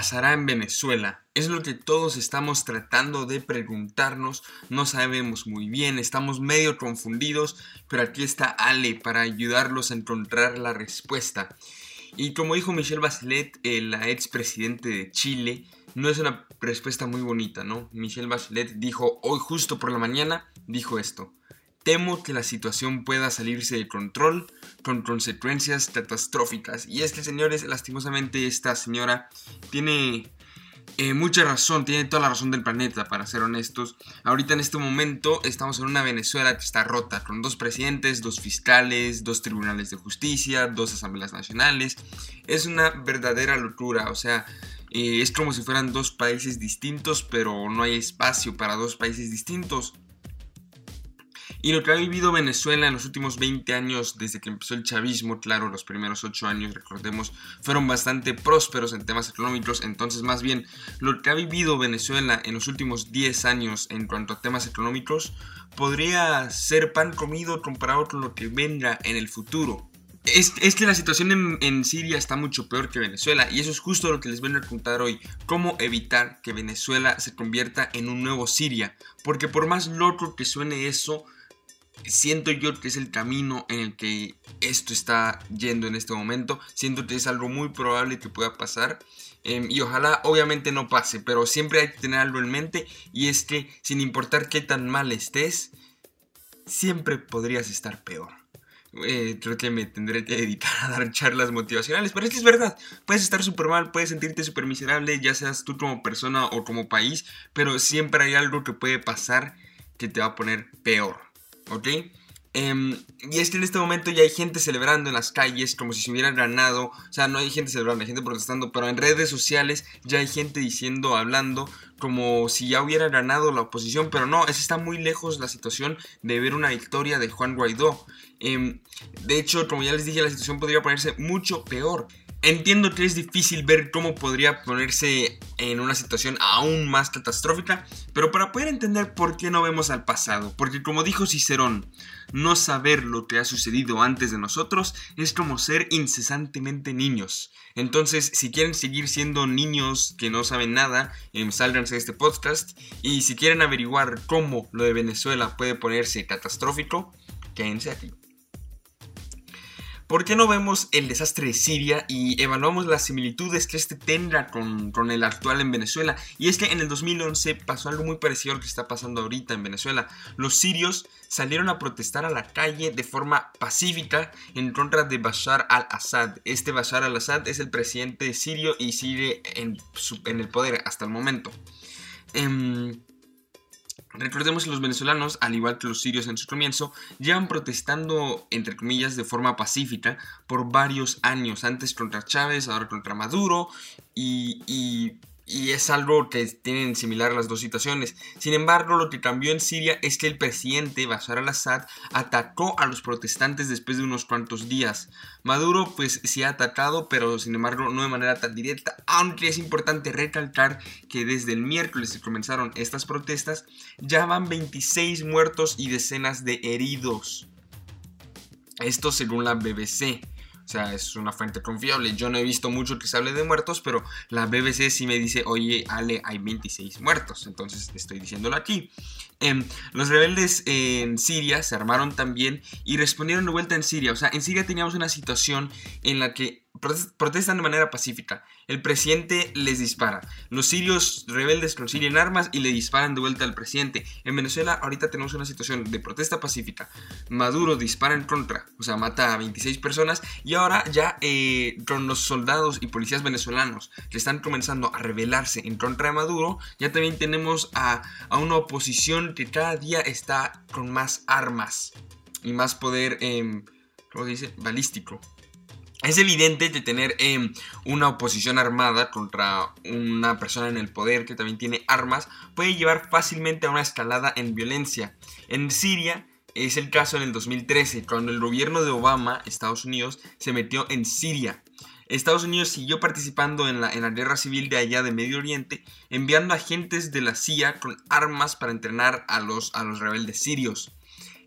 ¿Qué pasará en Venezuela? Es lo que todos estamos tratando de preguntarnos, no sabemos muy bien, estamos medio confundidos, pero aquí está Ale para ayudarlos a encontrar la respuesta. Y como dijo Michelle Bachelet, eh, la expresidente de Chile, no es una respuesta muy bonita, ¿no? Michelle Bachelet dijo hoy justo por la mañana, dijo esto. Temo que la situación pueda salirse de control con consecuencias catastróficas. Y es que, señores, lastimosamente esta señora tiene eh, mucha razón, tiene toda la razón del planeta, para ser honestos. Ahorita en este momento estamos en una Venezuela que está rota, con dos presidentes, dos fiscales, dos tribunales de justicia, dos asambleas nacionales. Es una verdadera locura, o sea, eh, es como si fueran dos países distintos, pero no hay espacio para dos países distintos. Y lo que ha vivido Venezuela en los últimos 20 años, desde que empezó el chavismo, claro, los primeros 8 años, recordemos, fueron bastante prósperos en temas económicos. Entonces, más bien, lo que ha vivido Venezuela en los últimos 10 años en cuanto a temas económicos, podría ser pan comido comparado con lo que venga en el futuro. Es, que la situación en, en, Siria está mucho peor que Venezuela y eso es justo lo que les vengo a contar hoy. Cómo evitar que Venezuela se convierta en un nuevo Siria. Porque por más loco que suene eso, siento yo que es el camino en el que esto está yendo en este momento. Siento que es algo muy probable que pueda pasar. Em, y ojalá obviamente no pase, pero siempre hay que tener algo en mente y es que sin importar qué tan mal estés, siempre podrías estar peor. Eh, creo que me tendré que dedicar a dar charlas motivacionales, pero es que es verdad, puedes estar súper mal, puedes sentirte súper miserable, ya seas tú como persona o como país, pero siempre hay algo que puede pasar que te va a poner peor. ¿Ok? Em, y es que en este momento ya hay gente celebrando en las calles como si se hubieran ganado. O sea, no hay gente celebrando, hay gente protestando, pero en redes sociales ya hay gente diciendo, hablando, como si ya hubiera ganado la oposición. Pero no, es está muy lejos la situación de ver una victoria de Juan Guaidó. Em, de hecho, como ya les dije, la situación podría ponerse mucho peor. Entiendo que es difícil ver cómo podría ponerse en una situación aún más catastrófica, pero para poder entender por qué no vemos al pasado, porque como dijo Cicerón, no saber lo que ha sucedido antes de nosotros es como ser incesantemente niños. Entonces, si quieren seguir siendo niños que no saben nada, eh, sálganse de este podcast, y si quieren averiguar cómo lo de Venezuela puede ponerse catastrófico, quédense aquí. ¿Por qué no vemos el desastre de Siria y evaluamos las similitudes que este tendrá con, el actual en Venezuela? Y es que en el 2011 pasó algo muy parecido a lo que está pasando ahorita en Venezuela. Los sirios salieron a protestar a la calle de forma pacífica en contra de Bashar al-Assad. Este Bashar al-Assad es el presidente sirio y sigue en, el poder hasta el momento. Em, Recordemos que los venezolanos, al igual que los sirios en su comienzo, llevan protestando, entre comillas, de forma pacífica por varios años, antes contra Chávez, ahora contra Maduro, y, y es algo que tienen similar las dos situaciones. Sin embargo, lo que cambió en Siria es que el presidente Bashar al-Assad atacó a los protestantes después de unos cuantos días. Maduro pues sí ha atacado, pero sin embargo no de manera tan directa, aunque es importante recalcar que desde el miércoles que comenzaron estas protestas ya van 26 muertos y decenas de heridos. Esto según la BBC. O sea, es una fuente confiable. Yo no he visto mucho que se hable de muertos, pero la BBC sí me dice, oye, Ale, hay 26 muertos. Entonces estoy diciéndolo aquí. Em, los rebeldes en Siria se armaron también y respondieron de vuelta en Siria. O sea, en Siria teníamos una situación en la que protestan de manera pacífica. El presidente les dispara. Los sirios rebeldes consiguen armas y le disparan de vuelta al presidente. En Venezuela ahorita tenemos una situación de protesta pacífica. Maduro dispara en contra, o sea, mata a 26 personas. Y ahora ya eh, con los soldados y policías venezolanos que están comenzando a rebelarse en contra de Maduro, ya también tenemos a, una oposición que cada día está con más armas y más poder, eh, ¿cómo se dice? Balístico. Es evidente que tener em, una oposición armada contra una persona en el poder que también tiene armas puede llevar fácilmente a una escalada en violencia. En Siria es el caso en el 2013, cuando el gobierno de Obama, Estados Unidos, se metió en Siria. Estados Unidos siguió participando en la, en la guerra civil de allá de Medio Oriente, enviando agentes de la CIA con armas para entrenar a los, a los rebeldes sirios.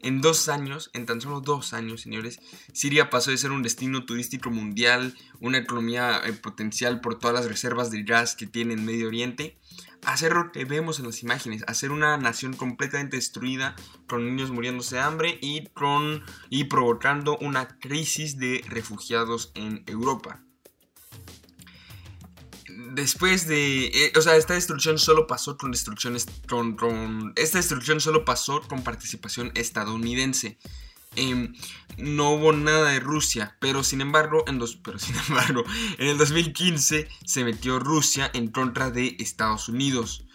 En dos años, en tan solo dos años, señores, Siria pasó de ser un destino turístico mundial, una economía eh, potencial por todas las reservas de gas que tiene en Medio Oriente, a ser lo que vemos en las imágenes, a ser una nación completamente destruida, con niños muriéndose de hambre y, con, y provocando una crisis de refugiados en Europa después de. Eh, o sea, esta destrucción solo pasó con destrucciones. Con, esta destrucción solo pasó con participación estadounidense. Em, no hubo nada de Rusia, pero sin embargo, en los, pero sin embargo, en el 2015 se metió Rusia en contra de Estados Unidos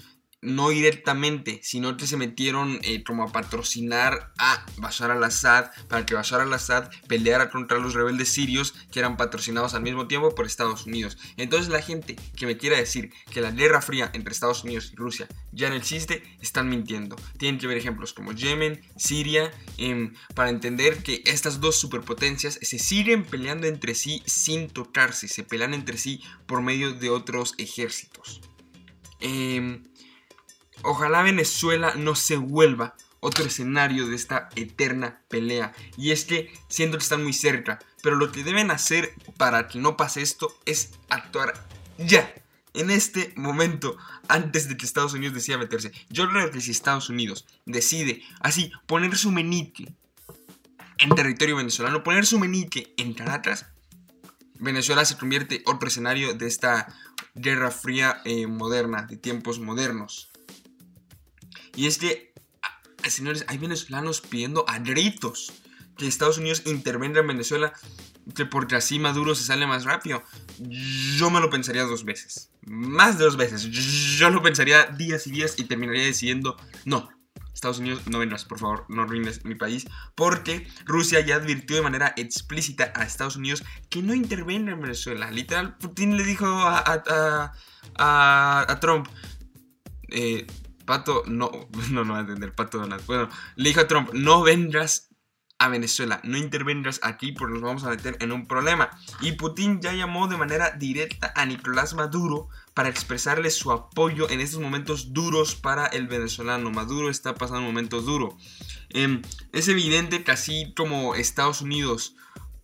no directamente, sino que se metieron eh, como a patrocinar a Bashar al-Assad para que Bashar al-Assad peleara contra los rebeldes sirios que eran patrocinados al mismo tiempo por Estados Unidos. Entonces la gente que me quiera decir que la guerra fría entre Estados Unidos y Rusia ya no existe, están mintiendo. Tienen que ver ejemplos como Yemen, Siria, em, para entender que estas dos superpotencias se siguen peleando entre sí sin tocarse, se pelean entre sí por medio de otros ejércitos. Eh, Ojalá Venezuela no se vuelva otro escenario de esta eterna pelea. Y es que siento que están muy cerca. Pero lo que deben hacer para que no pase esto es actuar ya. En este momento, antes de que Estados Unidos decida meterse. Yo creo que si Estados Unidos decide así poner su menique en territorio venezolano, poner su menique en Caracas, Venezuela se convierte otro escenario de esta guerra fría eh, moderna, de tiempos modernos. Y es que, ah, señores, hay venezolanos pidiendo a gritos que Estados Unidos intervenga en Venezuela, que porque así Maduro se sale más rápido. Yo me lo pensaría dos veces. Más de dos veces. Yo lo pensaría días y días y terminaría decidiendo, no, Estados Unidos, no vendrás, por favor, no arruines mi país, porque Rusia ya advirtió de manera explícita a Estados Unidos que no intervenga en Venezuela. Literal, Putin le dijo a, a, a, a Trump, eh, Pato, no, no, no va a entender, Pato Donald. Bueno, le dijo a Trump, no vendrás a Venezuela, no intervengas aquí porque nos vamos a meter en un problema. Y Putin ya llamó de manera directa a Nicolás Maduro para expresarle su apoyo en estos momentos duros para el venezolano. Maduro está pasando un momento duro. Em, es evidente que así como Estados Unidos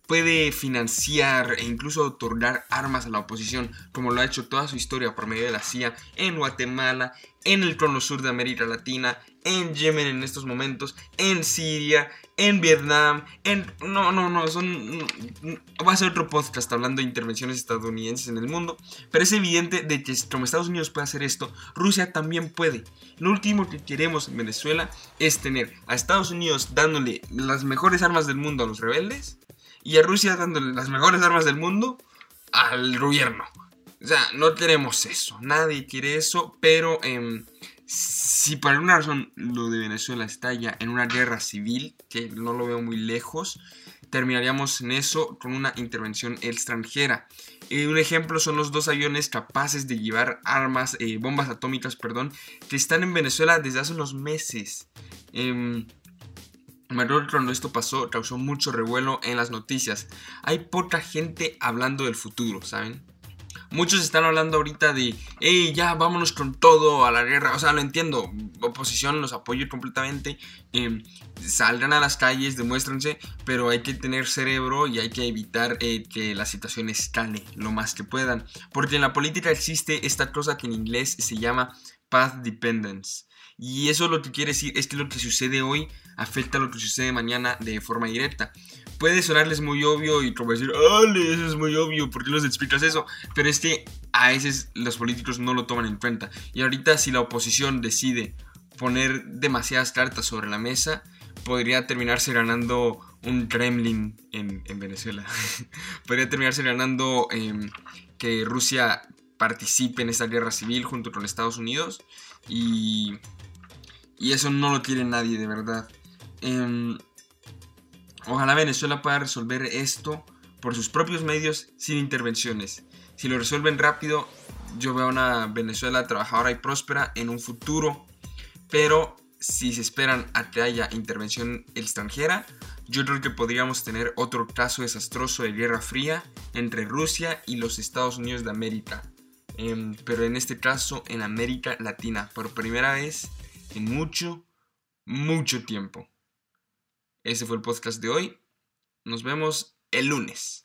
puede financiar e incluso otorgar armas a la oposición, como lo ha hecho toda su historia por medio de la CIA en Guatemala, en el cono sur de América Latina, en Yemen en estos momentos, en Siria, en Vietnam, en... No, no, no, son... Va a ser otro podcast hablando de intervenciones estadounidenses en el mundo, pero es evidente de que como Estados Unidos puede hacer esto, Rusia también puede. Lo último que queremos en Venezuela es tener a Estados Unidos dándole las mejores armas del mundo a los rebeldes y a Rusia dándole las mejores armas del mundo al gobierno. O sea, no tenemos eso, nadie quiere eso, pero em, si por alguna razón lo de Venezuela está ya en una guerra civil, que no lo veo muy lejos, terminaríamos en eso con una intervención extranjera. Eh, un ejemplo son los dos aviones capaces de llevar armas, eh, bombas atómicas, perdón, que están en Venezuela desde hace unos meses. Eh, cuando esto pasó causó mucho revuelo en las noticias. Hay poca gente hablando del futuro, ¿saben? Muchos están hablando ahorita de, hey, ya vámonos con todo a la guerra. O sea, lo entiendo, oposición los apoyo completamente. Em, salgan a las calles, demuéstrense, pero hay que tener cerebro y hay que evitar eh, que la situación escale lo más que puedan. Porque en la política existe esta cosa que en inglés se llama path dependence. Y eso lo que quiere decir es que lo que sucede hoy afecta a lo que sucede mañana de forma directa. Puede sonarles muy obvio y como decir, ¡Ale! Eso es muy obvio, ¿por qué les explicas eso? Pero es que a veces los políticos no lo toman en cuenta. Y ahorita si la oposición decide poner demasiadas cartas sobre la mesa, podría terminarse ganando un Kremlin en, Venezuela. podría terminarse ganando em, que Rusia participe en esta guerra civil junto con Estados Unidos. Y y eso no lo quiere nadie, de verdad. Em, ojalá Venezuela pueda resolver esto por sus propios medios sin intervenciones. Si lo resuelven rápido, yo veo una Venezuela trabajadora y próspera en un futuro. Pero si se esperan a que haya intervención extranjera, yo creo que podríamos tener otro caso desastroso de guerra fría entre Rusia y los Estados Unidos de América. Em, pero en este caso en América Latina, por primera vez mucho, mucho tiempo. Ese fue el podcast de hoy. Nos vemos el lunes.